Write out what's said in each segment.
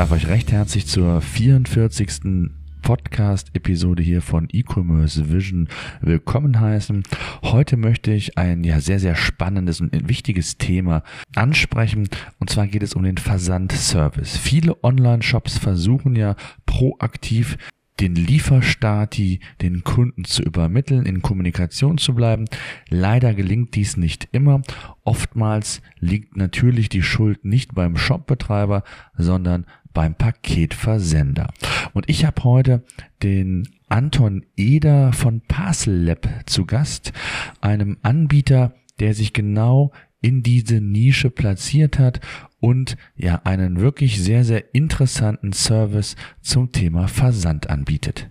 darf euch recht herzlich zur 44. Podcast-Episode hier von E-Commerce Vision willkommen heißen. Heute möchte ich ein ja sehr, sehr spannendes und wichtiges Thema ansprechen. Und zwar geht es um den Versandservice. Viele Online-Shops versuchen ja proaktiv den Lieferstati den Kunden zu übermitteln, in Kommunikation zu bleiben. Leider gelingt dies nicht immer. Oftmals liegt natürlich die Schuld nicht beim Shopbetreiber, sondern beim Paketversender. Und ich habe heute den Anton Eder von Parcel Lab zu Gast, einem Anbieter, der sich genau in diese Nische platziert hat und ja einen wirklich sehr, sehr interessanten Service zum Thema Versand anbietet.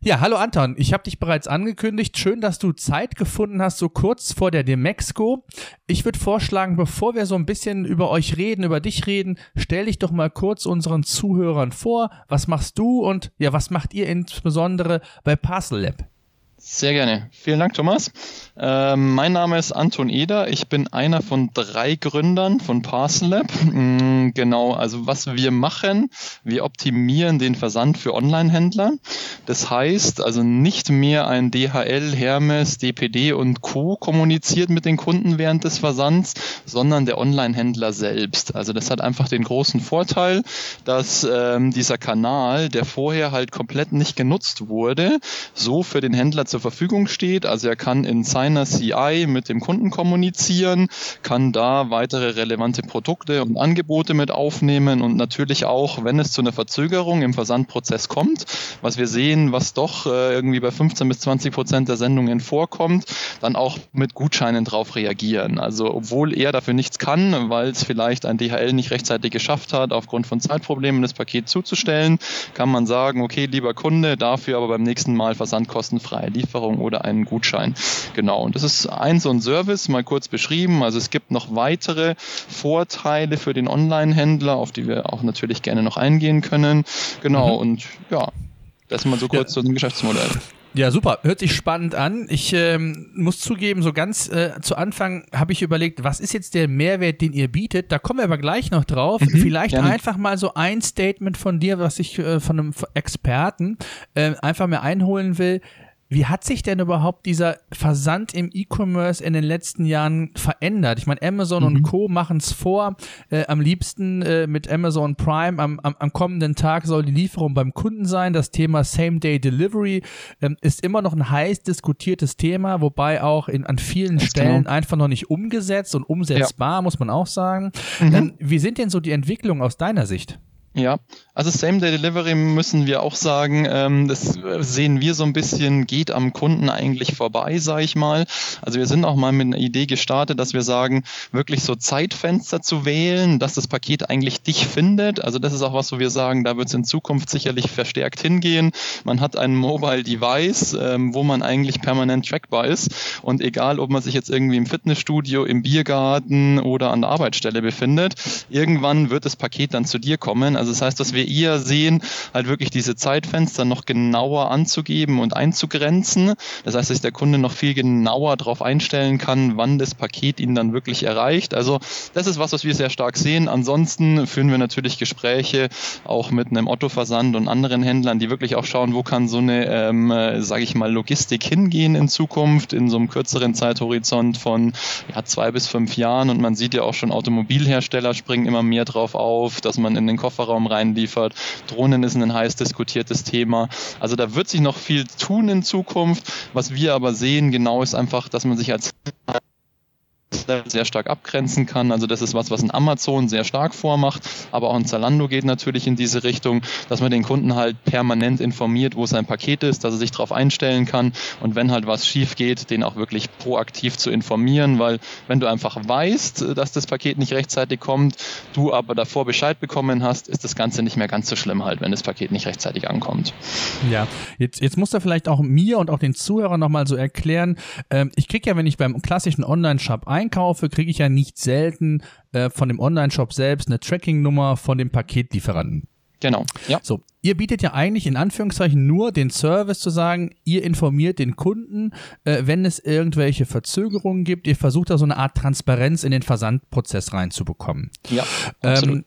Ja, hallo Anton, ich habe dich bereits angekündigt. Schön, dass du Zeit gefunden hast, so kurz vor der Demexco. Ich würde vorschlagen, bevor wir so ein bisschen über euch reden, über dich reden, stell dich doch mal kurz unseren Zuhörern vor. Was machst du und ja, was macht ihr insbesondere bei Parcel Lab? Sehr gerne. Vielen Dank, Thomas. Ähm, mein Name ist Anton Eder. Ich bin einer von drei Gründern von Parcel Lab. Mhm, genau, also was wir machen, wir optimieren den Versand für Online-Händler. Das heißt also nicht mehr ein DHL, Hermes, DPD und Co. kommuniziert mit den Kunden während des Versands, sondern der Online-Händler selbst. Also das hat einfach den großen Vorteil, dass ähm, dieser Kanal, der vorher halt komplett nicht genutzt wurde, so für den Händler zur Verfügung steht. Also er kann in seiner CI mit dem Kunden kommunizieren, kann da weitere relevante Produkte und Angebote mit aufnehmen und natürlich auch, wenn es zu einer Verzögerung im Versandprozess kommt, was wir sehen, was doch äh, irgendwie bei 15 bis 20 Prozent der Sendungen vorkommt, dann auch mit Gutscheinen drauf reagieren. Also obwohl er dafür nichts kann, weil es vielleicht ein DHL nicht rechtzeitig geschafft hat, aufgrund von Zeitproblemen das Paket zuzustellen, kann man sagen, okay, lieber Kunde, dafür aber beim nächsten Mal versandkostenfrei Lieferung oder einen Gutschein. Genau. Und das ist ein so ein Service, mal kurz beschrieben. Also es gibt noch weitere Vorteile für den Online-Händler, auf die wir auch natürlich gerne noch eingehen können. Genau. Mhm. Und ja, das mal so kurz ja. zu dem Geschäftsmodell. Ja, super. Hört sich spannend an. Ich ähm, muss zugeben, so ganz äh, zu Anfang habe ich überlegt, was ist jetzt der Mehrwert, den ihr bietet? Da kommen wir aber gleich noch drauf. Mhm, Vielleicht gerne. einfach mal so ein Statement von dir, was ich äh, von einem Experten äh, einfach mir einholen will. Wie hat sich denn überhaupt dieser Versand im E-Commerce in den letzten Jahren verändert? Ich meine, Amazon mhm. und Co. machen es vor. Äh, am liebsten äh, mit Amazon Prime. Am, am, am, kommenden Tag soll die Lieferung beim Kunden sein. Das Thema Same-Day-Delivery ähm, ist immer noch ein heiß diskutiertes Thema, wobei auch in, an vielen Ganz Stellen genau. einfach noch nicht umgesetzt und umsetzbar, ja. muss man auch sagen. Mhm. Ähm, wie sind denn so die Entwicklungen aus deiner Sicht? Ja, also Same-Day-Delivery müssen wir auch sagen, ähm, das sehen wir so ein bisschen, geht am Kunden eigentlich vorbei, sage ich mal. Also wir sind auch mal mit einer Idee gestartet, dass wir sagen, wirklich so Zeitfenster zu wählen, dass das Paket eigentlich dich findet. Also das ist auch was, wo wir sagen, da wird es in Zukunft sicherlich verstärkt hingehen. Man hat ein Mobile Device, ähm, wo man eigentlich permanent trackbar ist. Und egal, ob man sich jetzt irgendwie im Fitnessstudio, im Biergarten oder an der Arbeitsstelle befindet, irgendwann wird das Paket dann zu dir kommen. Also das heißt, dass wir eher sehen, halt wirklich diese Zeitfenster noch genauer anzugeben und einzugrenzen. Das heißt, dass der Kunde noch viel genauer darauf einstellen kann, wann das Paket ihn dann wirklich erreicht. Also das ist was, was wir sehr stark sehen. Ansonsten führen wir natürlich Gespräche auch mit einem Otto-Versand und anderen Händlern, die wirklich auch schauen, wo kann so eine, ähm, sage ich mal, Logistik hingehen in Zukunft, in so einem kürzeren Zeithorizont von ja, zwei bis fünf Jahren. Und man sieht ja auch schon, Automobilhersteller springen immer mehr drauf auf, dass man in den Kofferraum reinliefert. Drohnen ist ein heiß diskutiertes Thema. Also da wird sich noch viel tun in Zukunft. Was wir aber sehen, genau ist einfach, dass man sich als sehr stark abgrenzen kann. Also das ist was, was ein Amazon sehr stark vormacht, aber auch ein Zalando geht natürlich in diese Richtung, dass man den Kunden halt permanent informiert, wo sein Paket ist, dass er sich darauf einstellen kann und wenn halt was schief geht, den auch wirklich proaktiv zu informieren, weil wenn du einfach weißt, dass das Paket nicht rechtzeitig kommt, du aber davor Bescheid bekommen hast, ist das Ganze nicht mehr ganz so schlimm halt, wenn das Paket nicht rechtzeitig ankommt. Ja, jetzt, jetzt muss er vielleicht auch mir und auch den Zuhörern nochmal so erklären, ähm, ich kriege ja, wenn ich beim klassischen Online-Shop einkaufe, kriege ich ja nicht selten äh, von dem Online-Shop selbst eine Tracking-Nummer von dem Paketlieferanten. Genau, ja. So, ihr bietet ja eigentlich in Anführungszeichen nur den Service zu sagen, ihr informiert den Kunden, äh, wenn es irgendwelche Verzögerungen gibt. Ihr versucht da so eine Art Transparenz in den Versandprozess reinzubekommen. Ja, absolut. Ähm,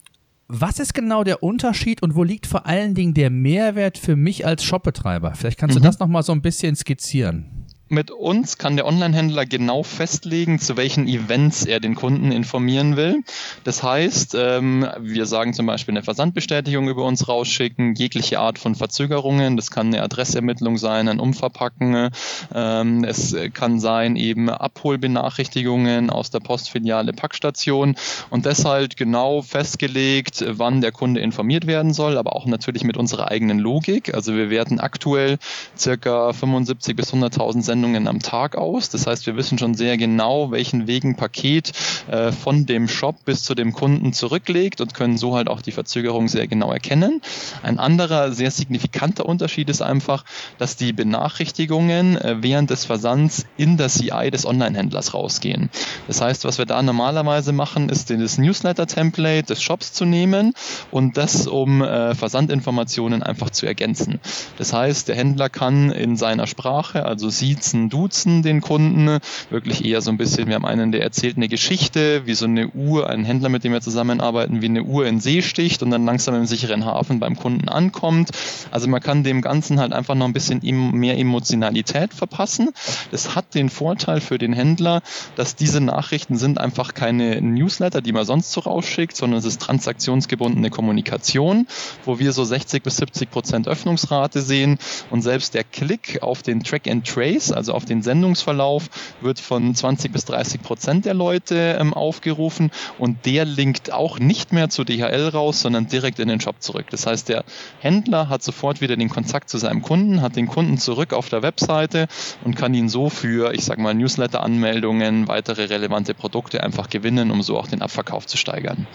was ist genau der Unterschied und wo liegt vor allen Dingen der Mehrwert für mich als Shopbetreiber? Vielleicht kannst mhm. du das nochmal so ein bisschen skizzieren mit uns kann der Online-Händler genau festlegen, zu welchen Events er den Kunden informieren will. Das heißt, ähm, wir sagen zum Beispiel eine Versandbestätigung über uns rausschicken, jegliche Art von Verzögerungen. Das kann eine Adressermittlung sein, ein Umverpacken. Ähm, es kann sein eben Abholbenachrichtigungen aus der Postfiliale Packstation und deshalb genau festgelegt, wann der Kunde informiert werden soll, aber auch natürlich mit unserer eigenen Logik. Also wir werten aktuell circa 75 bis 100.000 Sender Sendungen am Tag aus. Das heißt, wir wissen schon sehr genau, welchen Weg ein Paket äh, von dem Shop bis zu dem Kunden zurücklegt und können so halt auch die Verzögerung sehr genau erkennen. Ein anderer sehr signifikanter Unterschied ist einfach, dass die Benachrichtigungen äh, während des Versands in das CI des Online-Händlers rausgehen. Das heißt, was wir da normalerweise machen, ist das Newsletter-Template des Shops zu nehmen und das um äh, Versandinformationen einfach zu ergänzen. Das heißt, der Händler kann in seiner Sprache, also sieht Duzen, duzen den Kunden, wirklich eher so ein bisschen, wir haben einen, der erzählt eine Geschichte, wie so eine Uhr, ein Händler, mit dem wir zusammenarbeiten, wie eine Uhr in See sticht und dann langsam im sicheren Hafen beim Kunden ankommt. Also man kann dem Ganzen halt einfach noch ein bisschen mehr Emotionalität verpassen. Das hat den Vorteil für den Händler, dass diese Nachrichten sind einfach keine Newsletter, die man sonst so rausschickt, sondern es ist transaktionsgebundene Kommunikation, wo wir so 60 bis 70 Prozent Öffnungsrate sehen und selbst der Klick auf den Track and Trace, also auf den Sendungsverlauf, wird von 20 bis 30 Prozent der Leute ähm, aufgerufen und der linkt auch nicht mehr zu DHL raus, sondern direkt in den Shop zurück. Das heißt, der Händler hat sofort wieder den Kontakt zu seinem Kunden, hat den Kunden zurück auf der Webseite und kann ihn so für, ich sag mal, Newsletter-Anmeldungen, weitere relevante Produkte einfach gewinnen, um so auch den Abverkauf zu steigern.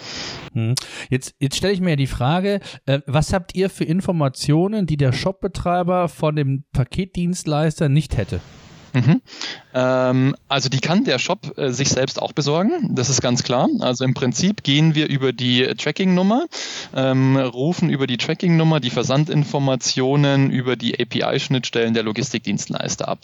Hm. Jetzt, jetzt stelle ich mir die Frage, äh, was habt ihr für Informationen, die der Shopbetreiber von dem Paketdienstleister nicht hätte? Mhm. Ähm, also die kann der Shop äh, sich selbst auch besorgen, das ist ganz klar. Also im Prinzip gehen wir über die Tracking-Nummer, ähm, rufen über die Tracking-Nummer die Versandinformationen über die API-Schnittstellen der Logistikdienstleister ab.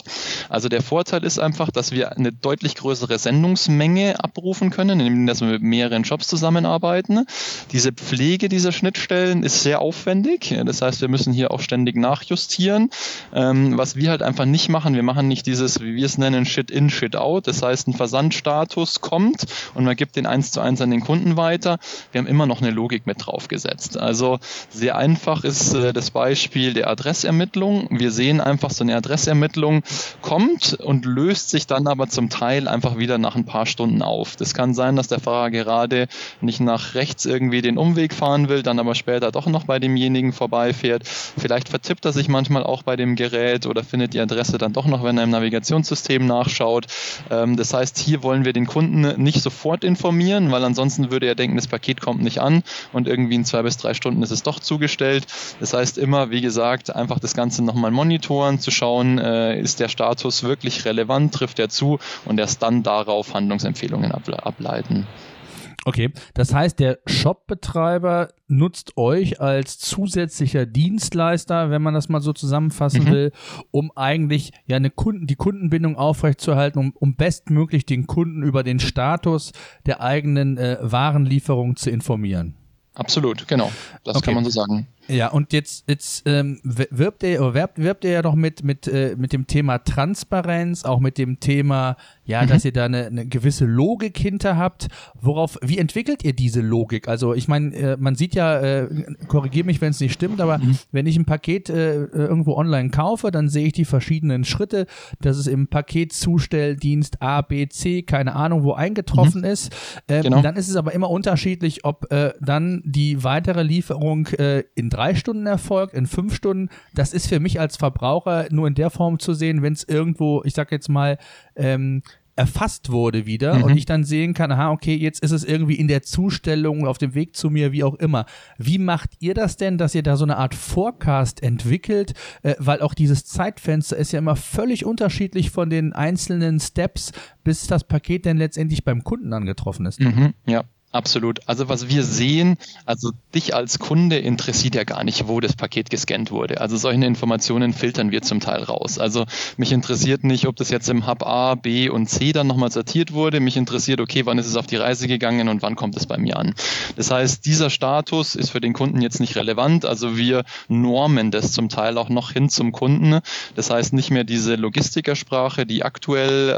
Also der Vorteil ist einfach, dass wir eine deutlich größere Sendungsmenge abrufen können, indem wir mit mehreren Shops zusammenarbeiten. Diese Pflege dieser Schnittstellen ist sehr aufwendig. Das heißt, wir müssen hier auch ständig nachjustieren. Ähm, was wir halt einfach nicht machen, wir machen nicht diese dieses, wie wir es nennen, Shit-in, Shit-out. Das heißt, ein Versandstatus kommt und man gibt den eins zu eins an den Kunden weiter. Wir haben immer noch eine Logik mit draufgesetzt. Also sehr einfach ist äh, das Beispiel der Adressermittlung. Wir sehen einfach, so eine Adressermittlung kommt und löst sich dann aber zum Teil einfach wieder nach ein paar Stunden auf. Das kann sein, dass der Fahrer gerade nicht nach rechts irgendwie den Umweg fahren will, dann aber später doch noch bei demjenigen vorbeifährt. Vielleicht vertippt er sich manchmal auch bei dem Gerät oder findet die Adresse dann doch noch, wenn er im Navigator Navigationssystem nachschaut. Ähm, das heißt, hier wollen wir den Kunden nicht sofort informieren, weil ansonsten würde er denken, das Paket kommt nicht an und irgendwie in zwei bis drei Stunden ist es doch zugestellt. Das heißt immer, wie gesagt, einfach das Ganze nochmal monitoren, zu schauen, äh, ist der Status wirklich relevant, trifft er zu und erst dann darauf Handlungsempfehlungen ableiten. Okay, das heißt, der Shopbetreiber nutzt euch als zusätzlicher Dienstleister, wenn man das mal so zusammenfassen mhm. will, um eigentlich ja eine Kunden, die Kundenbindung aufrechtzuerhalten, um, um bestmöglich den Kunden über den Status der eigenen äh, Warenlieferung zu informieren. Absolut, genau. Das okay. kann man so sagen. Ja, und jetzt, jetzt ähm, wirbt ihr wirbt, wirbt ihr ja doch mit, mit, äh, mit dem Thema Transparenz, auch mit dem Thema, ja, mhm. dass ihr da eine, eine gewisse Logik hinter habt. Worauf, wie entwickelt ihr diese Logik? Also ich meine, äh, man sieht ja, äh, korrigiere mich, wenn es nicht stimmt, aber mhm. wenn ich ein Paket äh, irgendwo online kaufe, dann sehe ich die verschiedenen Schritte, dass es im Paketzustelldienst A, B, C, keine Ahnung, wo eingetroffen mhm. ist. Ähm, genau. Dann ist es aber immer unterschiedlich, ob äh, dann die weitere Lieferung äh, in drei Stunden erfolgt, in fünf Stunden. Das ist für mich als Verbraucher nur in der Form zu sehen, wenn es irgendwo, ich sag jetzt mal, ähm, erfasst wurde wieder mhm. und ich dann sehen kann, aha, okay, jetzt ist es irgendwie in der Zustellung, auf dem Weg zu mir, wie auch immer. Wie macht ihr das denn, dass ihr da so eine Art Forecast entwickelt? Äh, weil auch dieses Zeitfenster ist ja immer völlig unterschiedlich von den einzelnen Steps, bis das Paket dann letztendlich beim Kunden angetroffen ist. Mhm, ja. Absolut. Also was wir sehen, also dich als Kunde interessiert ja gar nicht, wo das Paket gescannt wurde. Also solche Informationen filtern wir zum Teil raus. Also mich interessiert nicht, ob das jetzt im Hub A, B und C dann nochmal sortiert wurde. Mich interessiert, okay, wann ist es auf die Reise gegangen und wann kommt es bei mir an. Das heißt, dieser Status ist für den Kunden jetzt nicht relevant. Also wir normen das zum Teil auch noch hin zum Kunden. Das heißt nicht mehr diese Logistikersprache, die aktuell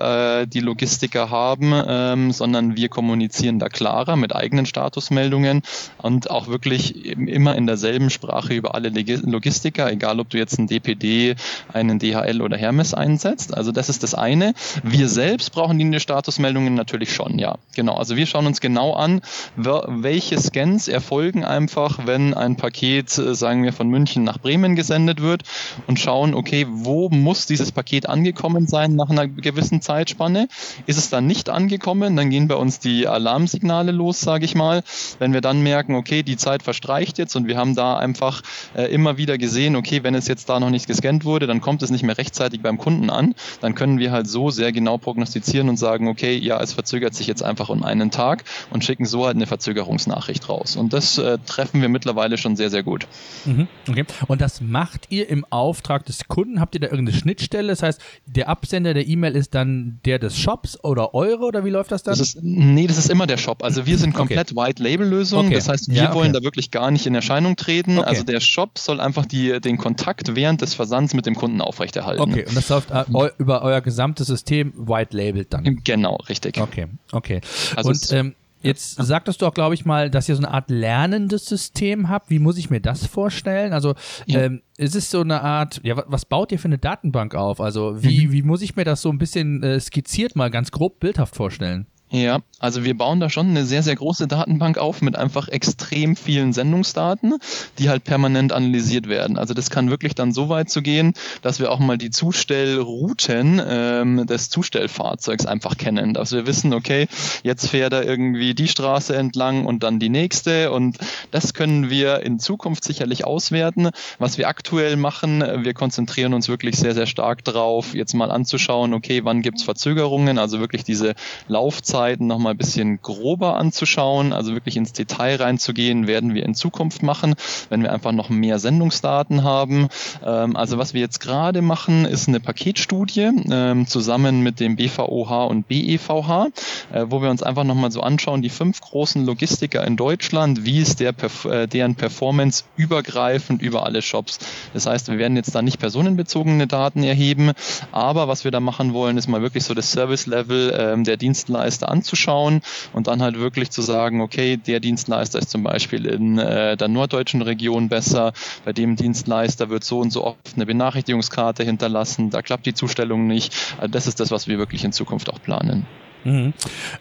äh, die Logistiker haben, ähm, sondern wir kommunizieren da klarer mit eigenen Statusmeldungen und auch wirklich immer in derselben Sprache über alle Logistiker, egal ob du jetzt einen DPD, einen DHL oder Hermes einsetzt. Also das ist das eine. Wir selbst brauchen die Statusmeldungen natürlich schon, ja. Genau. Also wir schauen uns genau an, welche Scans erfolgen einfach, wenn ein Paket, äh, sagen wir, von München nach Bremen gesendet wird und schauen, okay, wo muss dieses Paket angekommen sein nach einer gewissen Zeitspanne? Ist es dann nicht angekommen, dann gehen bei uns die Alarmsignale los los, sage ich mal. Wenn wir dann merken, okay, die Zeit verstreicht jetzt und wir haben da einfach äh, immer wieder gesehen, okay, wenn es jetzt da noch nicht gescannt wurde, dann kommt es nicht mehr rechtzeitig beim Kunden an, dann können wir halt so sehr genau prognostizieren und sagen, okay, ja, es verzögert sich jetzt einfach um einen Tag und schicken so halt eine Verzögerungsnachricht raus. Und das äh, treffen wir mittlerweile schon sehr, sehr gut. Mhm, okay. Und das macht ihr im Auftrag des Kunden? Habt ihr da irgendeine Schnittstelle? Das heißt, der Absender der E-Mail ist dann der des Shops oder eure oder wie läuft das dann? Das ist, nee, das ist immer der Shop. Also wir sind sind komplett okay. White-Label-Lösungen. Okay. Das heißt, wir ja, okay. wollen da wirklich gar nicht in Erscheinung treten. Also der Shop soll einfach die, den Kontakt während des Versands mit dem Kunden aufrechterhalten. Okay, und das läuft äh, über euer gesamtes System White-Labeled dann? Genau, richtig. Okay, okay. Also und ähm, Jetzt sagtest du auch, glaube ich mal, dass ihr so eine Art lernendes System habt. Wie muss ich mir das vorstellen? Also ja. ähm, ist es so eine Art, ja, was baut ihr für eine Datenbank auf? Also wie, mhm. wie muss ich mir das so ein bisschen äh, skizziert mal ganz grob bildhaft vorstellen? Ja, also wir bauen da schon eine sehr, sehr große Datenbank auf mit einfach extrem vielen Sendungsdaten, die halt permanent analysiert werden. Also das kann wirklich dann so weit zu gehen, dass wir auch mal die Zustellrouten ähm, des Zustellfahrzeugs einfach kennen, dass wir wissen, okay, jetzt fährt er irgendwie die Straße entlang und dann die nächste und das können wir in Zukunft sicherlich auswerten. Was wir aktuell machen, wir konzentrieren uns wirklich sehr, sehr stark drauf, jetzt mal anzuschauen, okay, wann gibt's Verzögerungen, also wirklich diese Laufzeit Zeiten nochmal ein bisschen grober anzuschauen, also wirklich ins Detail reinzugehen, werden wir in Zukunft machen, wenn wir einfach noch mehr Sendungsdaten haben. Ähm, also was wir jetzt gerade machen, ist eine Paketstudie ähm, zusammen mit dem BVOH und BEVH, äh, wo wir uns einfach nochmal so anschauen, die fünf großen Logistiker in Deutschland, wie ist der, äh, deren Performance übergreifend über alle Shops. Das heißt, wir werden jetzt da nicht personenbezogene Daten erheben, aber was wir da machen wollen, ist mal wirklich so das Service-Level ähm, der Dienstleister anzuschauen und dann halt wirklich zu sagen, okay, der Dienstleister ist zum Beispiel in äh, der norddeutschen Region besser, bei dem Dienstleister wird so und so oft eine Benachrichtigungskarte hinterlassen, da klappt die Zustellung nicht. Also das ist das, was wir wirklich in Zukunft auch planen. Mhm.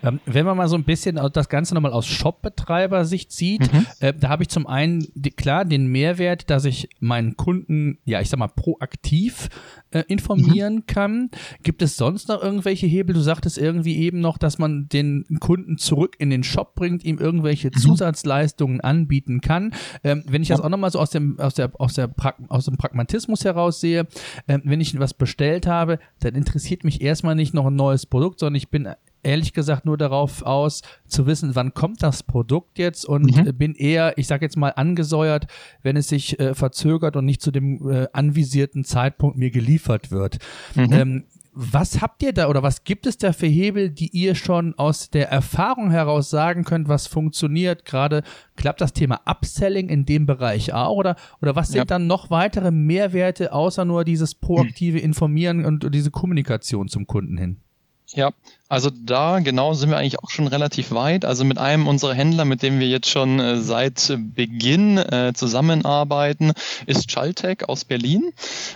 Ähm, wenn man mal so ein bisschen das Ganze nochmal aus Shop-Betreiber-Sicht sieht, mhm. äh, da habe ich zum einen die, klar den Mehrwert, dass ich meinen Kunden, ja, ich sag mal, proaktiv äh, informieren mhm. kann. Gibt es sonst noch irgendwelche Hebel? Du sagtest irgendwie eben noch, dass man den Kunden zurück in den Shop bringt, ihm irgendwelche mhm. Zusatzleistungen anbieten kann. Ähm, wenn ich ja. das auch nochmal so aus dem, aus, der, aus, der pra aus dem Pragmatismus heraus sehe, äh, wenn ich was bestellt habe, dann interessiert mich erstmal nicht noch ein neues Produkt, sondern ich bin ehrlich gesagt nur darauf aus, zu wissen, wann kommt das Produkt jetzt und mhm. bin eher, ich sage jetzt mal, angesäuert, wenn es sich äh, verzögert und nicht zu dem äh, anvisierten Zeitpunkt mir geliefert wird. Mhm. Ähm, was habt ihr da oder was gibt es da für Hebel, die ihr schon aus der Erfahrung heraus sagen könnt, was funktioniert? Gerade klappt das Thema Upselling in dem Bereich auch oder, oder was sind ja. dann noch weitere Mehrwerte außer nur dieses proaktive Informieren und diese Kommunikation zum Kunden hin? Ja, also da genau sind wir eigentlich auch schon relativ weit. Also mit einem unserer Händler, mit dem wir jetzt schon äh, seit Beginn äh, zusammenarbeiten, ist Chaltech aus Berlin.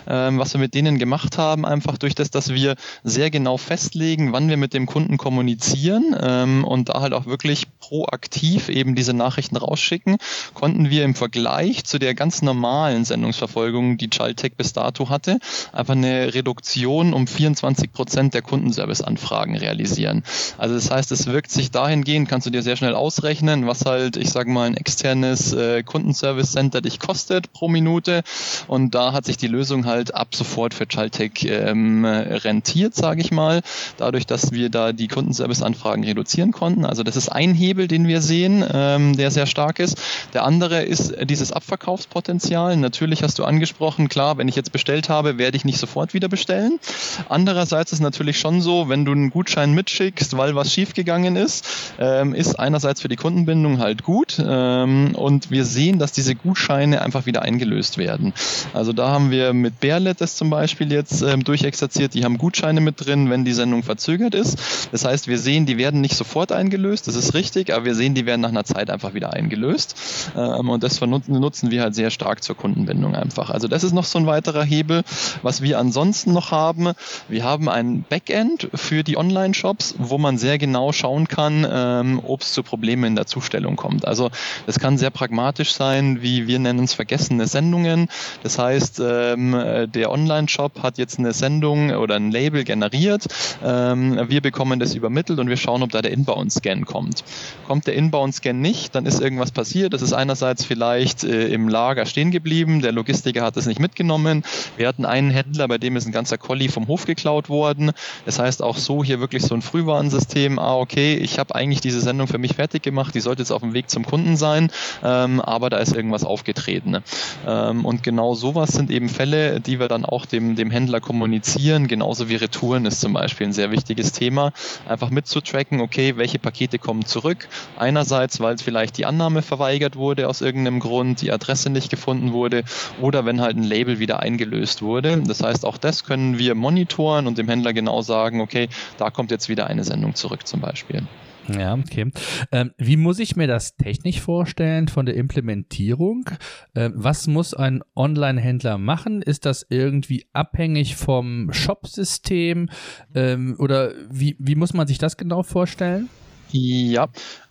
Ähm, was wir mit denen gemacht haben, einfach durch das, dass wir sehr genau festlegen, wann wir mit dem Kunden kommunizieren ähm, und da halt auch wirklich proaktiv eben diese Nachrichten rausschicken, konnten wir im Vergleich zu der ganz normalen Sendungsverfolgung, die Chaltech bis dato hatte, einfach eine Reduktion um 24 Prozent der Kundenserviceanfragen realisieren automatisieren. Also das heißt, es wirkt sich dahingehend, kannst du dir sehr schnell ausrechnen, was halt, ich sage mal, ein externes äh, Kundenservice Center dich kostet pro Minute. Und da hat sich die Lösung halt ab sofort für Chaltech ähm, rentiert, sage ich mal, dadurch, dass wir da die Kundenservice-Anfragen reduzieren konnten. Also das ist ein Hebel, den wir sehen, ähm, der sehr stark ist. Der andere ist dieses Abverkaufspotenzial. Natürlich hast du angesprochen, klar, wenn ich jetzt bestellt habe, werde ich nicht sofort wieder bestellen. Andererseits ist natürlich schon so, wenn du einen Gutschein mitschickst, weil was schiefgegangen ist, ähm, ist einerseits für die Kundenbindung halt gut ähm, und wir sehen, dass diese Gutscheine einfach wieder eingelöst werden. Also da haben wir mit Bearlet das zum Beispiel jetzt ähm, durchexerziert, die haben Gutscheine mit drin, wenn die Sendung verzögert ist. Das heißt, wir sehen, die werden nicht sofort eingelöst, das ist richtig, aber wir sehen, die werden nach einer Zeit einfach wieder eingelöst ähm, und das nutzen wir halt sehr stark zur Kundenbindung einfach. Also das ist noch so ein weiterer Hebel. Was wir ansonsten noch haben, wir haben ein Backend für die Online-Shops, wo man sehr genau schauen kann, ähm, ob es zu Problemen in der Zustellung kommt. Also das kann sehr pragmatisch sein, wie wir nennen es vergessene Sendungen. Das heißt, ähm, der Online-Shop hat jetzt eine Sendung oder ein Label generiert. Ähm, wir bekommen das übermittelt und wir schauen, ob da der Inbound-Scan kommt. Kommt der Inbound-Scan nicht, dann ist irgendwas passiert. Das ist einerseits vielleicht äh, im Lager stehen geblieben, der Logistiker hat es nicht mitgenommen. Wir hatten einen Händler, bei dem ist ein ganzer Colli vom Hof geklaut worden. Das heißt auch so hier wirklich so ein Frühwarnsystem. Ah, okay, ich habe eigentlich diese Sendung für mich fertig gemacht, die sollte jetzt auf dem Weg zum Kunden sein, ähm, aber da ist irgendwas aufgetreten. Ähm, und genau sowas sind eben Fälle, die wir dann auch dem, dem Händler kommunizieren. Genauso wie Retouren ist zum Beispiel ein sehr wichtiges Thema. Einfach mitzutracken, okay, welche Pakete kommen zurück. Einerseits, weil vielleicht die Annahme verweigert wurde aus irgendeinem Grund, die Adresse nicht gefunden wurde oder wenn halt ein Label wieder eingelöst wurde. Das heißt, auch das können wir monitoren und dem Händler genau sagen, okay, da kommt jetzt wieder eine Sendung zurück zum Beispiel. Ja, okay. Ähm, wie muss ich mir das technisch vorstellen von der Implementierung? Ähm, was muss ein Online-Händler machen? Ist das irgendwie abhängig vom Shop-System? Ähm, oder wie, wie muss man sich das genau vorstellen? Ja,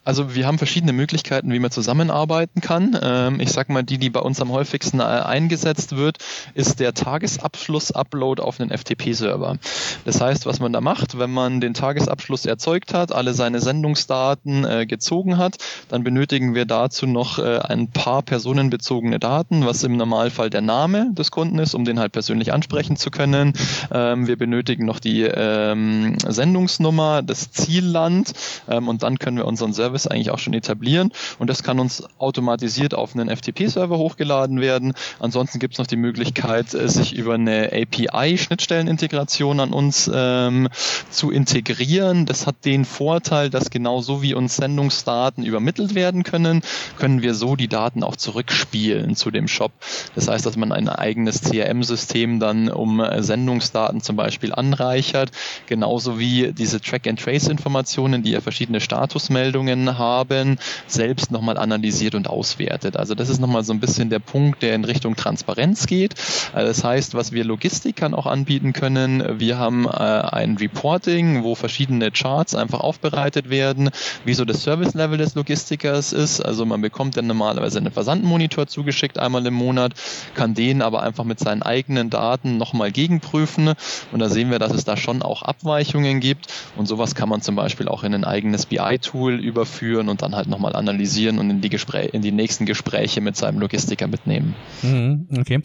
also wir haben verschiedene Möglichkeiten, wie man zusammenarbeiten kann. Ähm, ich sage mal, die, die bei uns am häufigsten äh, eingesetzt wird, ist der Tagesabschluss-Upload auf einen FTP-Server. Das heißt, was man da macht, wenn man den Tagesabschluss erzeugt hat, alle seine Sendungsdaten äh, gezogen hat, dann benötigen wir dazu noch äh, ein paar personenbezogene Daten, was im Normalfall der Name des Kunden ist, um den halt persönlich ansprechen zu können. Ähm, wir benötigen noch die ähm, Sendungsnummer, das Zielland und dann können wir unseren Service Service eigentlich auch schon etablieren und das kann uns automatisiert auf einen FTP-Server hochgeladen werden. Ansonsten gibt es noch die Möglichkeit, äh, sich über eine API-Schnittstellenintegration an uns ähm, zu integrieren. Das hat den Vorteil, dass genauso wie uns Sendungsdaten übermittelt werden können, können wir so die Daten auch zurückspielen zu dem Shop. Das heißt, dass man ein eigenes CRM-System dann um äh, Sendungsdaten zum Beispiel anreichert, genauso wie diese Track-and-Trace-Informationen, die ja verschiedene Statusmeldungen Haben, selbst nochmal analysiert und auswertet. Also das ist nochmal so ein bisschen der Punkt, der in Richtung Transparenz geht. Also das heißt, was wir Logistikern auch anbieten können, wir haben äh, ein Reporting, wo verschiedene Charts einfach aufbereitet werden, wie so das Service-Level des Logistikers ist. Also man bekommt dann normalerweise einen Versandmonitor zugeschickt einmal im Monat, kann den aber einfach mit seinen eigenen Daten nochmal gegenprüfen. Und da sehen wir, dass es da schon auch Abweichungen gibt. Und sowas kann man zum Beispiel auch in ein eigenes BI-Tool über führen und dann halt nochmal analysieren und in die, Gespräche, in die nächsten Gespräche mit seinem Logistiker mitnehmen. Mhm, okay.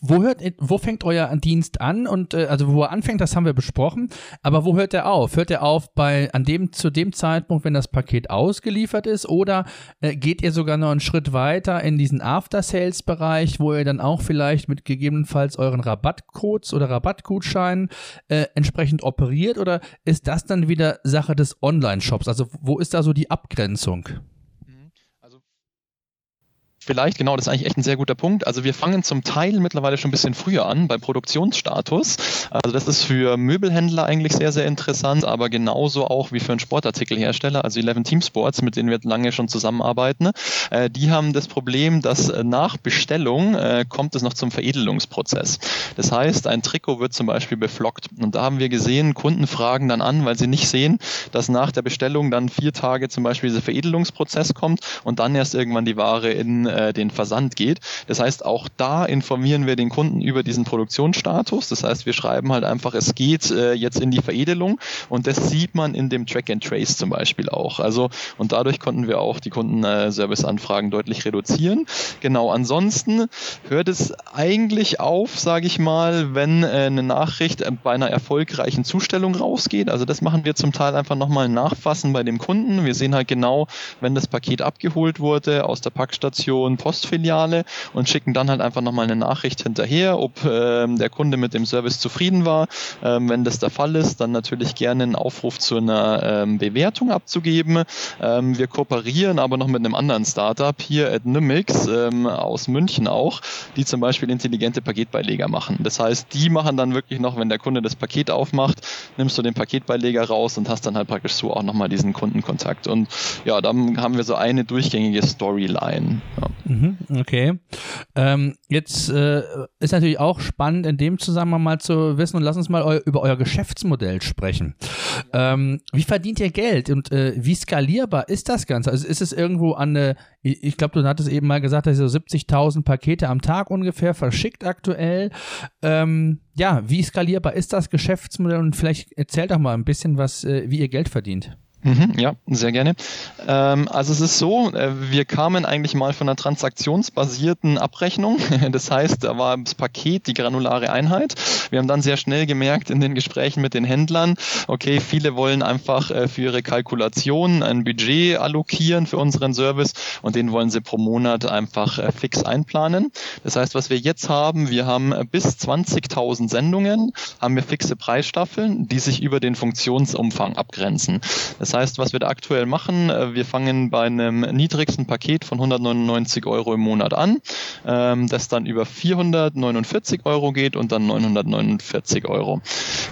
Wo hört, wo fängt euer Dienst an und äh, also wo er anfängt, das haben wir besprochen, aber wo hört er auf? Hört er auf bei an dem zu dem Zeitpunkt, wenn das Paket ausgeliefert ist oder äh, geht ihr sogar noch einen Schritt weiter in diesen After Sales Bereich, wo ihr dann auch vielleicht mit gegebenenfalls euren Rabattcodes oder Rabattgutscheinen äh, entsprechend operiert oder ist das dann wieder Sache des Online Shops? Also wo ist da so die Abgrenzung? Vielleicht, genau, das ist eigentlich echt ein sehr guter Punkt. Also wir fangen zum Teil mittlerweile schon ein bisschen früher an, beim Produktionsstatus. Also das ist für Möbelhändler eigentlich sehr, sehr interessant, aber genauso auch wie für einen Sportartikelhersteller, also 11 Team Sports, mit denen wir lange schon zusammenarbeiten. Äh, die haben das Problem, dass äh, nach Bestellung äh, kommt es noch zum Veredelungsprozess. Das heißt, ein Trikot wird zum Beispiel beflockt. Und da haben wir gesehen, Kunden fragen dann an, weil sie nicht sehen, dass nach der Bestellung dann vier Tage zum Beispiel dieser Veredelungsprozess kommt und dann erst irgendwann die Ware in äh, den Versand geht. Das heißt, auch da informieren wir den Kunden über diesen Produktionsstatus. Das heißt, wir schreiben halt einfach, es geht äh, jetzt in die Veredelung und das sieht man in dem Track and Trace zum Beispiel auch. Also und dadurch konnten wir auch die Kundenservice-Anfragen deutlich reduzieren. Genau, ansonsten hört es eigentlich auf, sage ich mal, wenn äh, eine Nachricht bei einer erfolgreichen Zustellung rausgeht. Also das machen wir zum Teil einfach nochmal nachfassen bei dem Kunden. Wir sehen halt genau, wenn das Paket abgeholt wurde aus der Packstation, Postfiliale und schicken dann halt einfach nochmal eine Nachricht hinterher, ob ähm, der Kunde mit dem Service zufrieden war. Ähm, wenn das der Fall ist, dann natürlich gerne einen Aufruf zu einer ähm, Bewertung abzugeben. Ähm, wir kooperieren aber noch mit einem anderen Startup hier at Nimix ähm, aus München auch, die zum Beispiel intelligente Paketbeileger machen. Das heißt, die machen dann wirklich noch, wenn der Kunde das Paket aufmacht, nimmst du den Paketbeileger raus und hast dann halt praktisch so auch nochmal diesen Kundenkontakt. Und ja, dann haben wir so eine durchgängige Storyline. Ja. Mhm, okay. Ähm, jetzt äh, ist natürlich auch spannend in dem Zusammenhang mal zu wissen und lass uns mal eu über euer Geschäftsmodell sprechen. Ähm, wie verdient ihr Geld und äh, wie skalierbar ist das Ganze? Also ist es irgendwo an eine, ich glaube, du hattest eben mal gesagt, dass ihr so 70.000 Pakete am Tag ungefähr verschickt aktuell. Ähm, ja, wie skalierbar ist das Geschäftsmodell und vielleicht erzählt doch mal ein bisschen was, äh, wie ihr Geld verdient. Mhm, ja, sehr gerne. Ähm, also es ist so, äh, wir kamen eigentlich mal von einer transaktionsbasierten Abrechnung. Das heißt, da war das Paket die granulare Einheit. Wir haben dann sehr schnell gemerkt in den Gesprächen mit den Händlern, okay, viele wollen einfach äh, für ihre Kalkulation ein Budget allokieren für unseren Service und den wollen sie pro Monat einfach äh, fix einplanen. Das heißt, was wir jetzt haben, wir haben bis 20.000 Sendungen, haben wir fixe Preisstaffeln, die sich über den Funktionsumfang abgrenzen. Das das heißt, was wir da aktuell machen, äh, wir fangen bei einem niedrigsten Paket von 199 Euro im Monat an, ähm, das dann über 449 Euro geht und dann 949 Euro.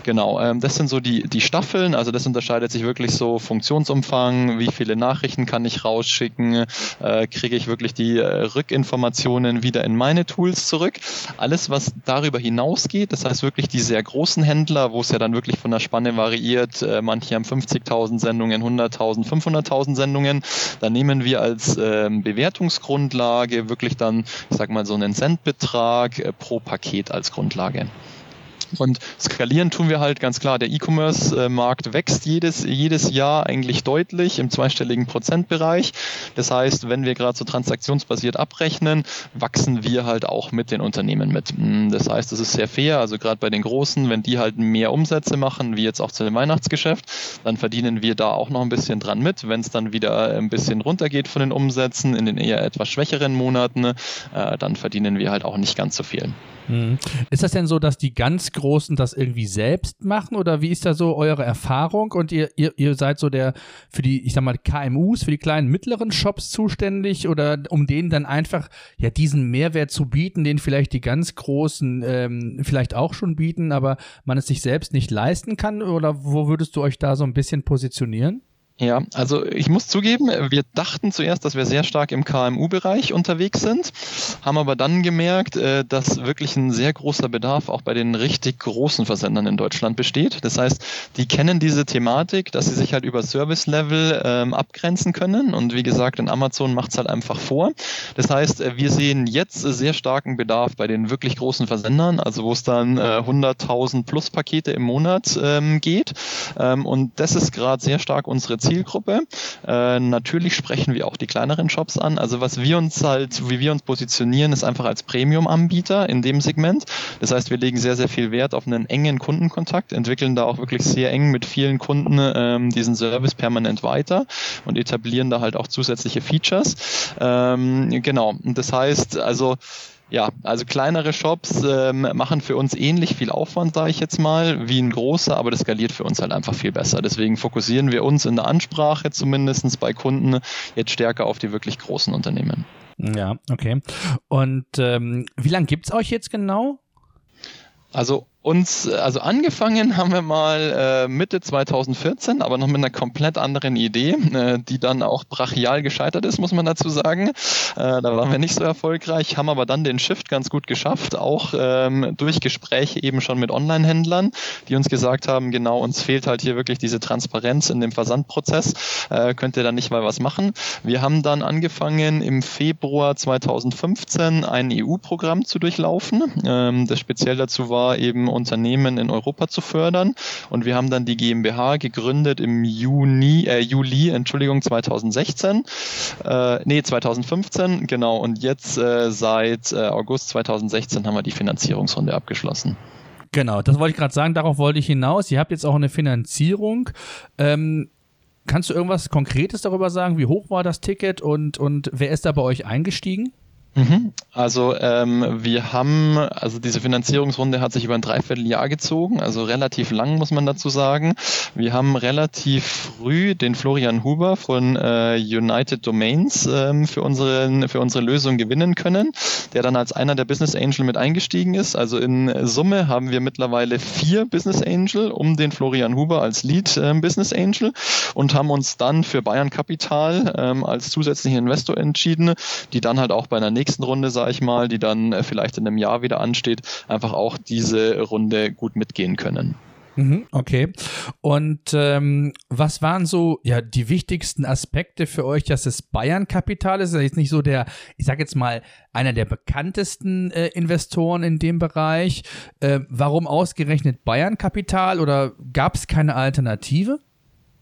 Genau, ähm, das sind so die, die Staffeln, also das unterscheidet sich wirklich so Funktionsumfang, wie viele Nachrichten kann ich rausschicken, äh, kriege ich wirklich die äh, Rückinformationen wieder in meine Tools zurück. Alles, was darüber hinausgeht, das heißt wirklich die sehr großen Händler, wo es ja dann wirklich von der Spanne variiert, manche haben 50.000 Sendungen, Sendungen, 100.000, 500.000 Sendungen. Da nehmen wir als ähm, Bewertungsgrundlage wirklich dann, ich sag mal, so einen Centbetrag äh, pro Paket als Grundlage. Und skalieren tun wir halt ganz klar. Der E-Commerce-Markt wächst jedes, jedes Jahr eigentlich deutlich im zweistelligen Prozentbereich. Das heißt, wenn wir gerade so transaktionsbasiert abrechnen, wachsen wir halt auch mit den Unternehmen mit. Hm, das heißt, es ist sehr fair. Also gerade bei den Großen, wenn die halt mehr Umsätze machen, wie jetzt auch zu dem Weihnachtsgeschäft, dann verdienen wir da auch noch ein bisschen dran mit. Wenn es dann wieder ein bisschen runtergeht von den Umsätzen in den eher etwas schwächeren Monaten, äh, dann verdienen wir halt auch nicht ganz so viel. Mhm. Ist das denn so, dass die ganz Großen das irgendwie selbst machen? Oder wie ist da so eure Erfahrung? Und ihr, ihr, ihr seid so der für die, ich sag mal, KMUs, für die kleinen, mittleren Shops zuständig? Oder um denen dann einfach ja diesen Mehrwert zu bieten, den vielleicht die ganz Großen ähm, vielleicht auch schon bieten, aber man es sich selbst nicht leisten kann? Oder wo würdest du euch da so ein bisschen positionieren? Ja, also ich muss zugeben, wir dachten zuerst, dass wir sehr stark im KMU-Bereich unterwegs sind, haben aber dann gemerkt, äh, dass wirklich ein sehr großer Bedarf auch bei den richtig großen Versendern in Deutschland besteht. Das heißt, die kennen diese Thematik, dass sie sich halt über Service-Level ähm, abgrenzen können und wie gesagt, in Amazon macht es halt einfach vor. Das heißt, äh, wir sehen jetzt sehr starken Bedarf bei den wirklich großen Versendern, also wo es dann äh, 100.000 plus Pakete im Monat ähm, geht ähm, und das ist gerade sehr stark unsere Zielgruppe. Äh, natürlich sprechen wir auch die kleineren Shops an. Also was wir uns halt, wie wir uns positionieren, ist einfach als Premium-Anbieter in dem Segment. Das heißt, wir legen sehr, sehr viel Wert auf einen engen Kundenkontakt, entwickeln da auch wirklich sehr eng mit vielen Kunden ähm, diesen Service permanent weiter und etablieren da halt auch zusätzliche Features. Ähm, genau. Und das heißt, also ja, also kleinere Shops ähm, machen für uns ähnlich viel Aufwand, sage ich jetzt mal, wie ein großer, aber das skaliert für uns halt einfach viel besser. Deswegen fokussieren wir uns in der Ansprache zumindest bei Kunden jetzt stärker auf die wirklich großen Unternehmen. Ja, okay. Und ähm, wie lange gibt es euch jetzt genau? Also uns, also angefangen haben wir mal äh, Mitte 2014, aber noch mit einer komplett anderen Idee, äh, die dann auch brachial gescheitert ist, muss man dazu sagen. Äh, da waren wir nicht so erfolgreich, haben aber dann den Shift ganz gut geschafft, auch ähm, durch Gespräche eben schon mit Online-Händlern, die uns gesagt haben, genau, uns fehlt halt hier wirklich diese Transparenz in dem Versandprozess, äh, könnt ihr da nicht mal was machen. Wir haben dann angefangen im Februar 2015 ein EU-Programm zu durchlaufen, ähm, das speziell dazu war, eben Unternehmen in Europa zu fördern. Und wir haben dann die GmbH gegründet im Juni, äh, Juli, Entschuldigung, 2016. Äh, nee, 2015, genau. Und jetzt äh, seit äh, August 2016 haben wir die Finanzierungsrunde abgeschlossen. Genau, das wollte ich gerade sagen, darauf wollte ich hinaus. Ihr habt jetzt auch eine Finanzierung. Ähm, kannst du irgendwas Konkretes darüber sagen? Wie hoch war das Ticket und, und wer ist da bei euch eingestiegen? Mhm. Also ähm, wir haben, also diese Finanzierungsrunde hat sich über ein Dreivierteljahr gezogen, also relativ lang muss man dazu sagen. Wir haben relativ früh den Florian Huber von äh, United Domains ähm, für, unsere, für unsere Lösung gewinnen können, der dann als einer der Business Angel mit eingestiegen ist. Also in Summe haben wir mittlerweile vier Business Angel um den Florian Huber als Lead äh, Business Angel und haben uns dann für Bayern Capital ähm, als zusätzlichen Investor entschieden, die dann halt auch bei einer nächsten nächsten Runde, sage ich mal, die dann äh, vielleicht in einem Jahr wieder ansteht, einfach auch diese Runde gut mitgehen können. Mhm, okay. Und ähm, was waren so ja die wichtigsten Aspekte für euch, dass es Bayern-Kapital ist? Das ist jetzt nicht so der, ich sage jetzt mal, einer der bekanntesten äh, Investoren in dem Bereich. Äh, warum ausgerechnet Bayern-Kapital oder gab es keine Alternative?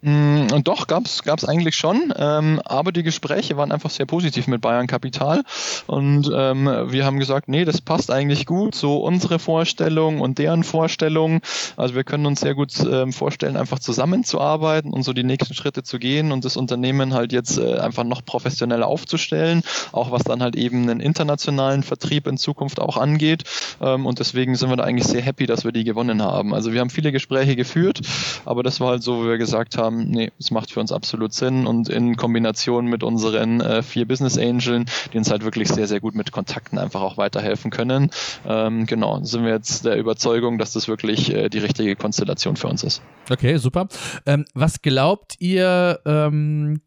Mm, und doch, gab es eigentlich schon, ähm, aber die Gespräche waren einfach sehr positiv mit Bayern Kapital und ähm, wir haben gesagt, nee, das passt eigentlich gut, so unsere Vorstellung und deren Vorstellung. Also wir können uns sehr gut ähm, vorstellen, einfach zusammenzuarbeiten und so die nächsten Schritte zu gehen und das Unternehmen halt jetzt äh, einfach noch professioneller aufzustellen, auch was dann halt eben einen internationalen Vertrieb in Zukunft auch angeht. Ähm, und deswegen sind wir da eigentlich sehr happy, dass wir die gewonnen haben. Also wir haben viele Gespräche geführt, aber das war halt so, wie wir gesagt haben, haben, nee, es macht für uns absolut Sinn und in Kombination mit unseren äh, vier Business Angeln, die uns halt wirklich sehr, sehr gut mit Kontakten einfach auch weiterhelfen können. Ähm, genau, sind wir jetzt der Überzeugung, dass das wirklich äh, die richtige Konstellation für uns ist. Okay, super. Ähm, was glaubt ihr, ähm,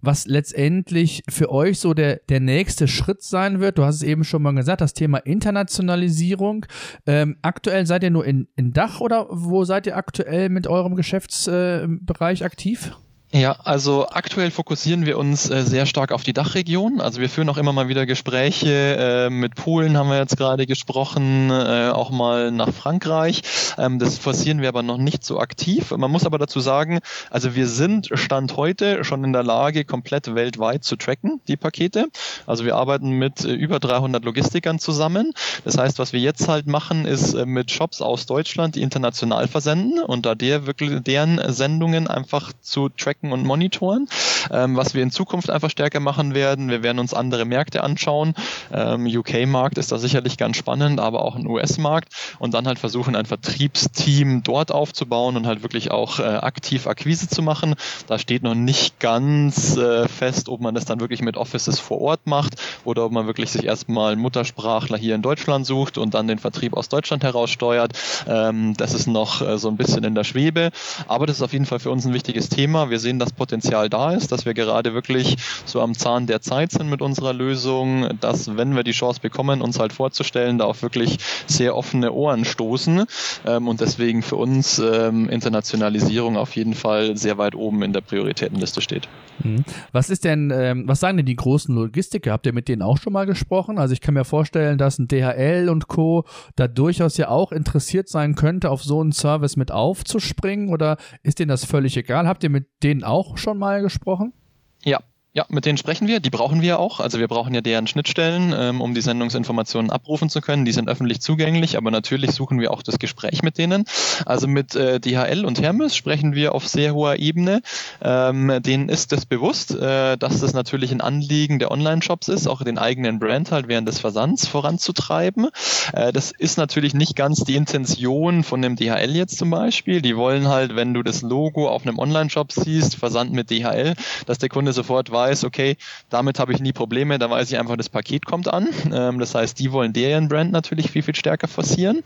was letztendlich für euch so der, der nächste Schritt sein wird. Du hast es eben schon mal gesagt, das Thema Internationalisierung. Ähm, aktuell seid ihr nur in, in Dach oder wo seid ihr aktuell mit eurem Geschäftsbereich äh, aktiv? Ja, also aktuell fokussieren wir uns äh, sehr stark auf die Dachregion. Also wir führen auch immer mal wieder Gespräche. Äh, mit Polen haben wir jetzt gerade gesprochen, äh, auch mal nach Frankreich. Ähm, das forcieren wir aber noch nicht so aktiv. Man muss aber dazu sagen, also wir sind Stand heute schon in der Lage, komplett weltweit zu tracken, die Pakete. Also wir arbeiten mit äh, über 300 Logistikern zusammen. Das heißt, was wir jetzt halt machen, ist äh, mit Shops aus Deutschland, die international versenden und da der wirklich deren Sendungen einfach zu tracken tracken und monitoren. Ähm, was wir in Zukunft einfach stärker machen werden, wir werden uns andere Märkte anschauen. Ähm, UK-Markt ist da sicherlich ganz spannend, aber auch ein US-Markt und dann halt versuchen, ein Vertriebsteam dort aufzubauen und halt wirklich auch äh, aktiv Akquise zu machen. Da steht noch nicht ganz äh, fest, ob man das dann wirklich mit Offices vor Ort macht oder ob man wirklich sich erstmal Muttersprachler hier in Deutschland sucht und dann den Vertrieb aus Deutschland heraus steuert. Ähm, das ist noch äh, so ein bisschen in der Schwebe, aber das ist auf jeden Fall für uns ein wichtiges Thema. Wir sehen, dass Potenzial da ist, dass wir gerade wirklich so am Zahn der Zeit sind mit unserer Lösung, dass, wenn wir die Chance bekommen, uns halt vorzustellen, da auf wirklich sehr offene Ohren stoßen ähm, und deswegen für uns ähm, Internationalisierung auf jeden Fall sehr weit oben in der Prioritätenliste steht. Mhm. Was ist denn, ähm, was sagen denn die großen Logistiker? Habt ihr mit denen auch schon mal gesprochen? Also ich kann mir vorstellen, dass ein DHL und Co. da durchaus ja auch interessiert sein könnte, auf so einen Service mit aufzuspringen oder ist denen das völlig egal? Habt ihr mit denen auch schon mal gesprochen? Ja, ja, mit denen sprechen wir. Die brauchen wir auch. Also wir brauchen ja deren Schnittstellen, ähm, um die Sendungsinformationen abrufen zu können. Die sind öffentlich zugänglich, aber natürlich suchen wir auch das Gespräch mit denen. Also mit äh, DHL und Hermes sprechen wir auf sehr hoher Ebene. Ähm, denen ist es bewusst, äh, dass das natürlich ein Anliegen der Online-Shops ist, auch den eigenen Brand halt während des Versands voranzutreiben. Äh, das ist natürlich nicht ganz die Intention von dem DHL jetzt zum Beispiel. Die wollen halt, wenn du das Logo auf einem Online-Shop siehst, Versand mit DHL, dass der Kunde sofort weiß, weiß, okay, damit habe ich nie Probleme, da weiß ich einfach, das Paket kommt an. Ähm, das heißt, die wollen deren Brand natürlich viel, viel stärker forcieren.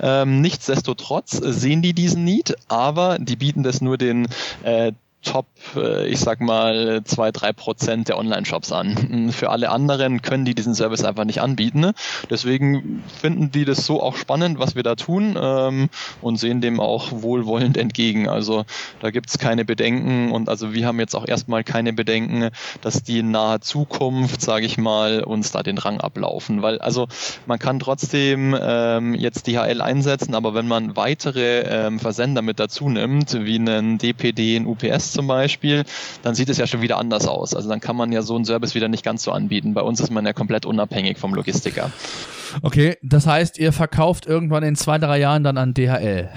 Ähm, nichtsdestotrotz sehen die diesen Need, aber die bieten das nur den äh, Top, äh, ich sag mal, zwei, drei Prozent der Online-Shops an. Für alle anderen können die diesen Service einfach nicht anbieten. Ne? Deswegen finden die das so auch spannend, was wir da tun ähm, und sehen dem auch wohlwollend entgegen. Also da gibt's keine Bedenken und also wir haben jetzt auch erstmal keine Bedenken, dass die in naher Zukunft, sage ich mal, uns da den Rang ablaufen. Weil also man kann trotzdem ähm, jetzt DHL einsetzen, aber wenn man weitere ähm, Versender mit dazu nimmt, wie einen DPD, ein UPS zum Beispiel, dann sieht es ja schon wieder anders aus. Also dann kann man ja so einen Service wieder nicht ganz so anbieten. Bei uns ist man ja komplett unabhängig vom Logistiker. Okay, das heißt, ihr verkauft irgendwann in zwei, drei Jahren dann an DHL.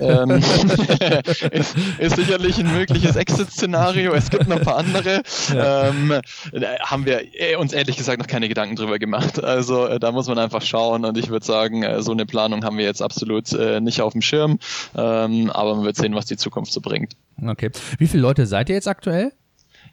Ähm, ist, ist, sicherlich ein mögliches Exit-Szenario. Es gibt noch ein paar andere. Ja. Ähm, da haben wir äh, uns ehrlich gesagt noch keine Gedanken drüber gemacht. Also äh, da muss man einfach schauen und ich würde sagen, äh, so eine Planung haben wir jetzt absolut äh, nicht auf dem Schirm. Ähm, aber man wird sehen, was die Zukunft so bringt. Okay. Wie viele Leute seid ihr jetzt aktuell?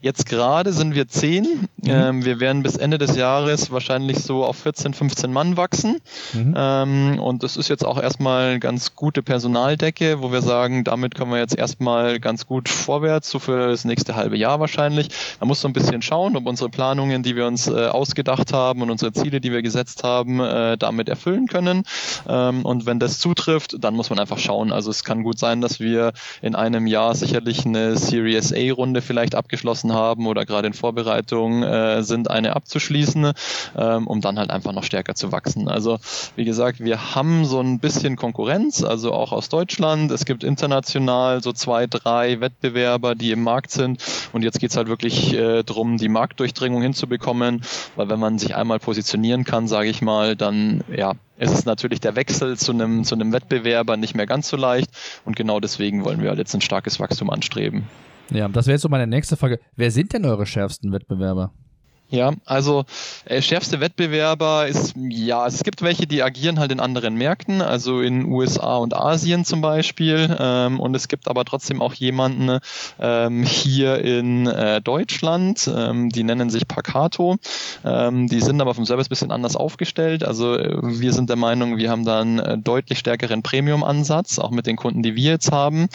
Jetzt gerade sind wir zehn. Mhm. Ähm, wir werden bis Ende des Jahres wahrscheinlich so auf 14, 15 Mann wachsen. Mhm. Ähm, und das ist jetzt auch erstmal eine ganz gute Personaldecke, wo wir sagen, damit können wir jetzt erstmal ganz gut vorwärts, so für das nächste halbe Jahr wahrscheinlich. Da muss so ein bisschen schauen, ob unsere Planungen, die wir uns äh, ausgedacht haben und unsere Ziele, die wir gesetzt haben, äh, damit erfüllen können. Ähm, und wenn das zutrifft, dann muss man einfach schauen. Also es kann gut sein, dass wir in einem Jahr sicherlich eine Series A-Runde vielleicht abgeschlossen haben oder gerade in Vorbereitung äh, sind, eine abzuschließen, ähm, um dann halt einfach noch stärker zu wachsen. Also wie gesagt, wir haben so ein bisschen Konkurrenz, also auch aus Deutschland. Es gibt international so zwei, drei Wettbewerber, die im Markt sind. Und jetzt geht's halt wirklich äh, darum, die Marktdurchdringung hinzubekommen, weil wenn man sich einmal positionieren kann, sage ich mal, dann ja, es ist natürlich der Wechsel zu einem, zu einem Wettbewerber nicht mehr ganz so leicht und genau deswegen wollen wir halt jetzt ein starkes Wachstum anstreben. Ja, das wäre jetzt so meine nächste Frage. Wer sind denn eure schärfsten Wettbewerber? Ja, also äh, schärfste Wettbewerber ist, ja, es gibt welche, die agieren halt in anderen Märkten, also in USA und Asien zum Beispiel. Ähm, und es gibt aber trotzdem auch jemanden ähm, hier in äh, Deutschland, ähm, die nennen sich Pacato. Ähm, die sind aber vom Service bisschen anders aufgestellt. Also äh, wir sind der Meinung, wir haben da einen äh, deutlich stärkeren Premium-Ansatz, auch mit den Kunden, die wir jetzt haben.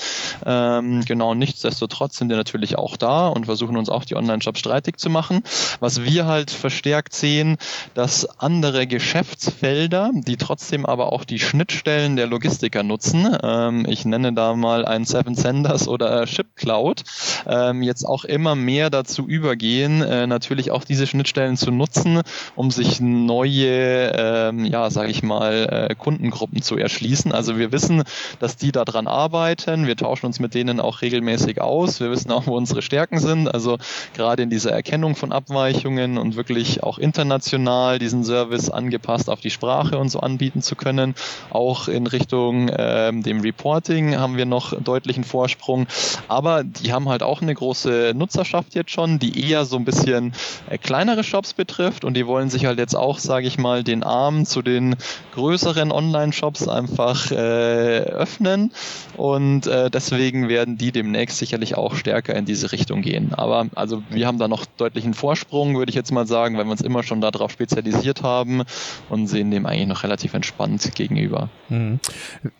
Ähm, genau, nichtsdestotrotz sind wir natürlich auch da und versuchen uns auch die Online-Shops streitig zu machen. Was wir halt verstärkt sehen, dass andere Geschäftsfelder, die trotzdem aber auch die Schnittstellen der Logistiker nutzen, ähm, ich nenne da mal ein Seven Senders oder Ship Cloud, ähm, jetzt auch immer mehr dazu übergehen, äh, natürlich auch diese Schnittstellen zu nutzen, um sich neue, ähm, ja, sage ich mal, äh, Kundengruppen zu erschließen. Also wir wissen, dass die daran arbeiten. Wir tauschen uns mit denen auch regelmäßig aus. Wir wissen auch, wo unsere Stärken sind. Also gerade in dieser Erkennung von Abweichungen Richtungen und wirklich auch international diesen Service angepasst auf die Sprache und so anbieten zu können. Auch in Richtung ähm, dem Reporting haben wir noch deutlichen Vorsprung. Aber die haben halt auch eine große Nutzerschaft jetzt schon, die eher so ein bisschen äh, kleinere Shops betrifft und die wollen sich halt jetzt auch, sage ich mal, den Arm zu den größeren Online-Shops einfach äh, öffnen und äh, deswegen werden die demnächst sicherlich auch stärker in diese Richtung gehen. Aber also wir haben da noch deutlichen Vorsprung, würde ich jetzt mal sagen, weil wir uns immer schon darauf spezialisiert haben und sehen dem eigentlich noch relativ entspannt gegenüber. Mhm.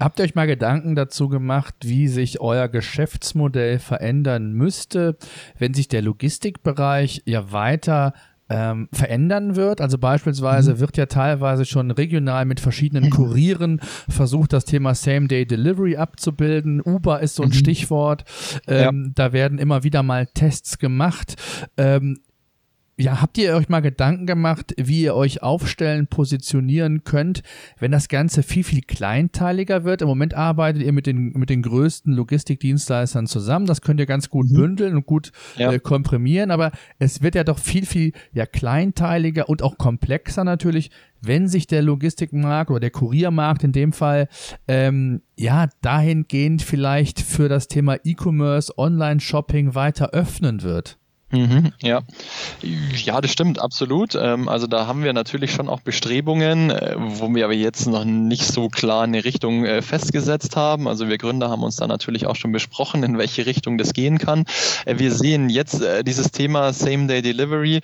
Habt ihr euch mal Gedanken dazu gemacht, wie sich euer Geschäftsmodell verändern müsste, wenn sich der Logistikbereich ja weiter ähm, verändern wird. Also beispielsweise mhm. wird ja teilweise schon regional mit verschiedenen. Kurieren versucht, das Thema Same-Day-Delivery abzubilden. Uber ist so ein mhm. Stichwort. Ähm, ja. Da werden immer wieder mal Tests gemacht. Ähm, ja, habt ihr euch mal Gedanken gemacht, wie ihr euch aufstellen, positionieren könnt, wenn das Ganze viel, viel kleinteiliger wird? Im Moment arbeitet ihr mit den, mit den größten Logistikdienstleistern zusammen. Das könnt ihr ganz gut mhm. bündeln und gut ja. äh, komprimieren, aber es wird ja doch viel, viel ja, kleinteiliger und auch komplexer natürlich, wenn sich der Logistikmarkt oder der Kuriermarkt in dem Fall ähm, ja dahingehend vielleicht für das Thema E-Commerce, Online-Shopping weiter öffnen wird. Mhm, ja. ja, das stimmt, absolut. Ähm, also da haben wir natürlich schon auch Bestrebungen, äh, wo wir aber jetzt noch nicht so klar eine Richtung äh, festgesetzt haben. Also wir Gründer haben uns da natürlich auch schon besprochen, in welche Richtung das gehen kann. Äh, wir sehen jetzt dieses Thema Same-Day-Delivery.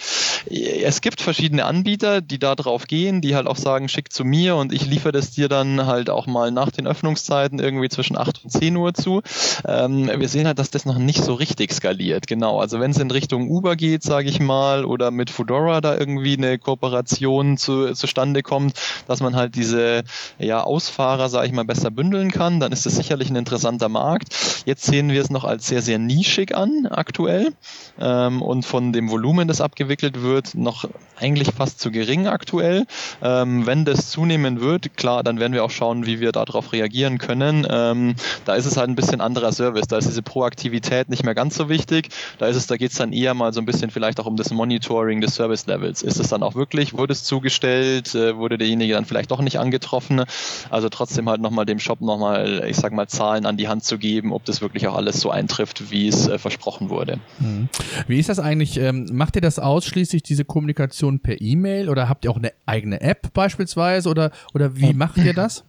Es gibt verschiedene Anbieter, die da drauf gehen, die halt auch sagen, schick zu mir und ich liefere das dir dann halt auch mal nach den Öffnungszeiten irgendwie zwischen 8 und 10 Uhr zu. Ähm, wir sehen halt, dass das noch nicht so richtig skaliert. Genau. Also wenn es in Richtung Richtung Uber geht, sage ich mal, oder mit Fedora da irgendwie eine Kooperation zu, zustande kommt, dass man halt diese ja, Ausfahrer, sage ich mal, besser bündeln kann, dann ist das sicherlich ein interessanter Markt. Jetzt sehen wir es noch als sehr, sehr nischig an aktuell ähm, und von dem Volumen, das abgewickelt wird, noch eigentlich fast zu gering aktuell. Ähm, wenn das zunehmen wird, klar, dann werden wir auch schauen, wie wir darauf reagieren können. Ähm, da ist es halt ein bisschen anderer Service, da ist diese Proaktivität nicht mehr ganz so wichtig. Da ist es, da geht es dann eher eher mal so ein bisschen vielleicht auch um das Monitoring des Service Levels. Ist es dann auch wirklich, wurde es zugestellt, äh, wurde derjenige dann vielleicht doch nicht angetroffen? Also trotzdem halt nochmal dem Shop nochmal, ich sag mal, Zahlen an die Hand zu geben, ob das wirklich auch alles so eintrifft, wie es äh, versprochen wurde. Mhm. Wie ist das eigentlich? Ähm, macht ihr das ausschließlich diese Kommunikation per E-Mail oder habt ihr auch eine eigene App beispielsweise oder, oder wie macht ihr das?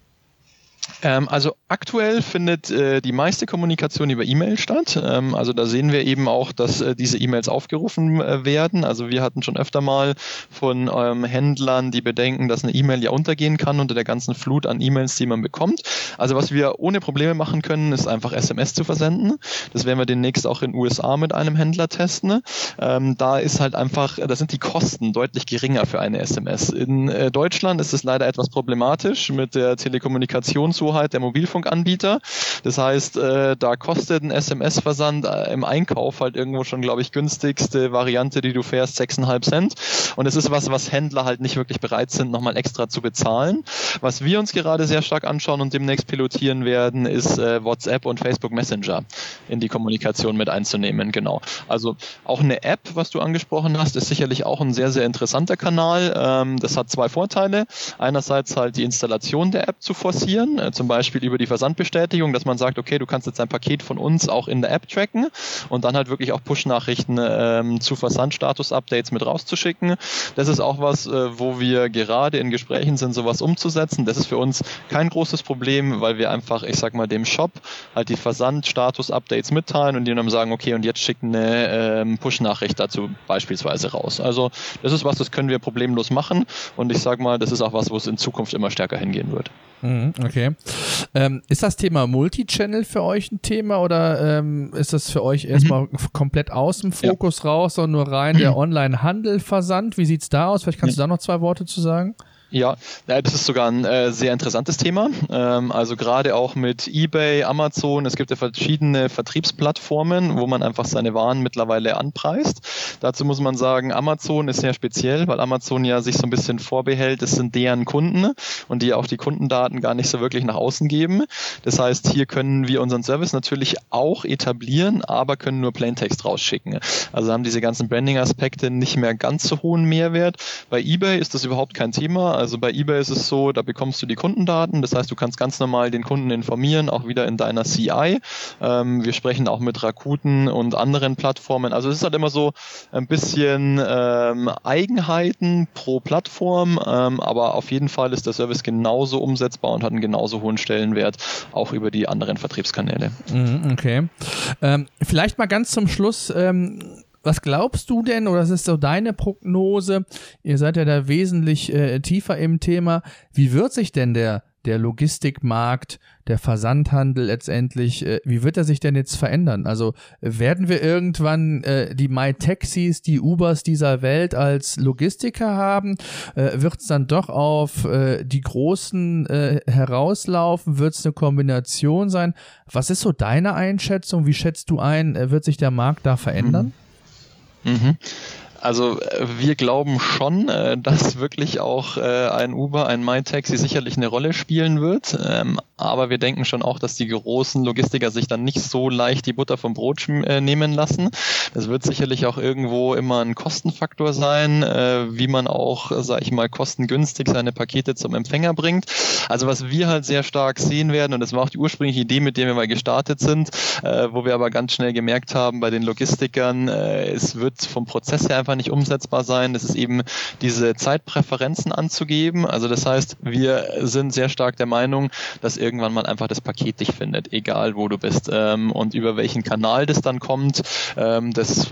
Ähm, also aktuell findet äh, die meiste Kommunikation über E-Mail statt. Ähm, also da sehen wir eben auch, dass äh, diese E-Mails aufgerufen äh, werden. Also wir hatten schon öfter mal von ähm, Händlern die Bedenken, dass eine E-Mail ja untergehen kann unter der ganzen Flut an E-Mails, die man bekommt. Also was wir ohne Probleme machen können, ist einfach SMS zu versenden. Das werden wir demnächst auch in USA mit einem Händler testen. Ähm, da ist halt einfach, da sind die Kosten deutlich geringer für eine SMS. In äh, Deutschland ist es leider etwas problematisch mit der Telekommunikation Verfügungshoheit der Mobilfunkanbieter. Das heißt, äh, da kostet ein SMS-Versand äh, im Einkauf halt irgendwo schon, glaube ich, günstigste Variante, die du fährst, 6,5 Cent. Und es ist was, was Händler halt nicht wirklich bereit sind, nochmal extra zu bezahlen. Was wir uns gerade sehr stark anschauen und demnächst pilotieren werden, ist äh, WhatsApp und Facebook Messenger in die Kommunikation mit einzunehmen. Genau. Also auch eine App, was du angesprochen hast, ist sicherlich auch ein sehr, sehr interessanter Kanal. Ähm, das hat zwei Vorteile. Einerseits halt die Installation der App zu forcieren, äh, zum Beispiel über die Versandbestätigung, dass man sagt, okay, du kannst jetzt ein Paket von uns auch in der App tracken und dann halt wirklich auch Push-Nachrichten ähm, zu Versandstatus-Updates mit rauszuschicken. Das ist auch was, äh, wo wir gerade in Gesprächen sind, sowas umzusetzen. Das ist für uns kein großes Problem, weil wir einfach, ich sag mal, dem Shop halt die Versandstatus-Updates mitteilen und die dann sagen, okay, und jetzt schicken eine ähm, Push-Nachricht dazu beispielsweise raus. Also das ist was, das können wir problemlos machen und ich sag mal, das ist auch was, wo es in Zukunft immer stärker hingehen wird. Mhm, okay. Ähm, ist das Thema Multichannel für euch ein Thema oder ähm, ist das für euch erstmal mhm. komplett aus dem Fokus ja. raus, sondern nur rein der Online-Handel-Versand? Wie sieht es da aus? Vielleicht kannst ja. du da noch zwei Worte zu sagen? Ja, das ist sogar ein äh, sehr interessantes Thema. Ähm, also gerade auch mit eBay, Amazon, es gibt ja verschiedene Vertriebsplattformen, wo man einfach seine Waren mittlerweile anpreist. Dazu muss man sagen, Amazon ist sehr speziell, weil Amazon ja sich so ein bisschen vorbehält, es sind deren Kunden und die auch die Kundendaten gar nicht so wirklich nach außen geben. Das heißt, hier können wir unseren Service natürlich auch etablieren, aber können nur Plaintext rausschicken. Also haben diese ganzen Branding-Aspekte nicht mehr ganz so hohen Mehrwert. Bei eBay ist das überhaupt kein Thema. Also bei eBay ist es so, da bekommst du die Kundendaten. Das heißt, du kannst ganz normal den Kunden informieren, auch wieder in deiner CI. Ähm, wir sprechen auch mit Rakuten und anderen Plattformen. Also es ist halt immer so ein bisschen ähm, Eigenheiten pro Plattform, ähm, aber auf jeden Fall ist der Service genauso umsetzbar und hat einen genauso hohen Stellenwert, auch über die anderen Vertriebskanäle. Mhm, okay. Ähm, vielleicht mal ganz zum Schluss ähm, was glaubst du denn, oder das ist so deine Prognose? Ihr seid ja da wesentlich äh, tiefer im Thema. Wie wird sich denn der, der Logistikmarkt, der Versandhandel letztendlich, äh, wie wird er sich denn jetzt verändern? Also werden wir irgendwann äh, die MyTaxis, die Ubers dieser Welt als Logistiker haben? Äh, wird es dann doch auf äh, die Großen äh, herauslaufen? Wird es eine Kombination sein? Was ist so deine Einschätzung? Wie schätzt du ein, äh, wird sich der Markt da verändern? Mhm. Mhm. Also wir glauben schon, dass wirklich auch ein Uber, ein MyTaxi sicherlich eine Rolle spielen wird. Ähm, aber wir denken schon auch, dass die großen Logistiker sich dann nicht so leicht die Butter vom Brot nehmen lassen. Das wird sicherlich auch irgendwo immer ein Kostenfaktor sein, wie man auch, sage ich mal, kostengünstig seine Pakete zum Empfänger bringt. Also was wir halt sehr stark sehen werden, und das war auch die ursprüngliche Idee, mit der wir mal gestartet sind, äh, wo wir aber ganz schnell gemerkt haben bei den Logistikern, äh, es wird vom Prozess her einfach nicht umsetzbar sein. Das ist eben diese Zeitpräferenzen anzugeben. Also das heißt, wir sind sehr stark der Meinung, dass irgendwann mal einfach das Paket dich findet, egal wo du bist. Ähm, und über welchen Kanal das dann kommt, ähm, das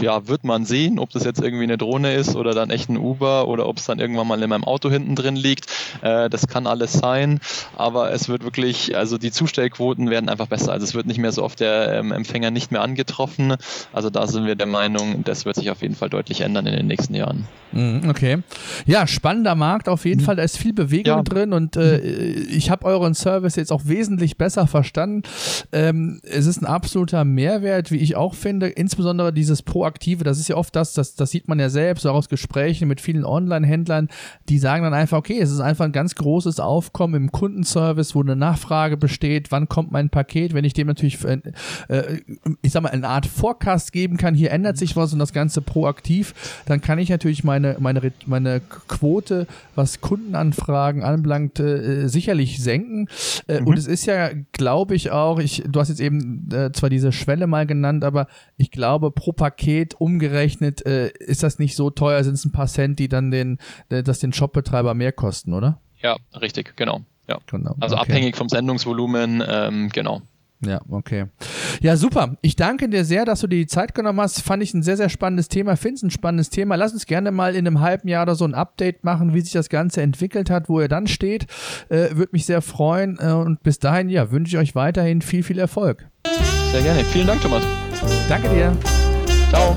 ja, wird man sehen, ob das jetzt irgendwie eine Drohne ist oder dann echt ein Uber oder ob es dann irgendwann mal in meinem Auto hinten drin liegt. Äh, das kann alles sein, aber es wird wirklich, also die Zustellquoten werden einfach besser. Also es wird nicht mehr so oft der ähm, Empfänger nicht mehr angetroffen. Also da sind wir der Meinung, das wird sich auf jeden Fall deutlich ändern in den nächsten Jahren. Mhm, okay. Ja, spannender Markt auf jeden mhm. Fall. Da ist viel Bewegung ja. drin und äh, mhm. ich habe euren Service jetzt auch wesentlich besser verstanden. Ähm, es ist ein absoluter Mehrwert, wie ich auch finde. Insbesondere dieses Proaktive, das ist ja oft das, das, das sieht man ja selbst, auch aus Gesprächen mit vielen Online-Händlern, die sagen dann einfach, okay, es ist einfach ein ganz großes Aufkommen im Kundenservice, wo eine Nachfrage besteht, wann kommt mein Paket, wenn ich dem natürlich, äh, äh, ich sag mal, eine Art Forecast geben kann, hier ändert sich was und das Ganze proaktiv, dann kann ich natürlich meine, meine, meine Quote, was Kundenanfragen anbelangt, äh, sicherlich senken. Äh, mhm. Und es ist ja, glaube ich auch, ich, du hast jetzt eben äh, zwar diese Schwelle mal genannt, aber ich glaube, pro Paket umgerechnet äh, ist das nicht so teuer, sind es ein paar Cent, die dann den, das den Shopbetreiber mehr kosten, oder? Ja, richtig, genau. Ja. genau. Also okay. abhängig vom Sendungsvolumen, ähm, genau. Ja, okay. Ja, super. Ich danke dir sehr, dass du dir die Zeit genommen hast. Fand ich ein sehr, sehr spannendes Thema. Finde es ein spannendes Thema. Lass uns gerne mal in einem halben Jahr oder so ein Update machen, wie sich das Ganze entwickelt hat, wo ihr dann steht. Äh, Würde mich sehr freuen. Äh, und bis dahin, ja, wünsche ich euch weiterhin viel, viel Erfolg. Sehr gerne. Vielen Dank, Thomas. Danke dir. Ciao.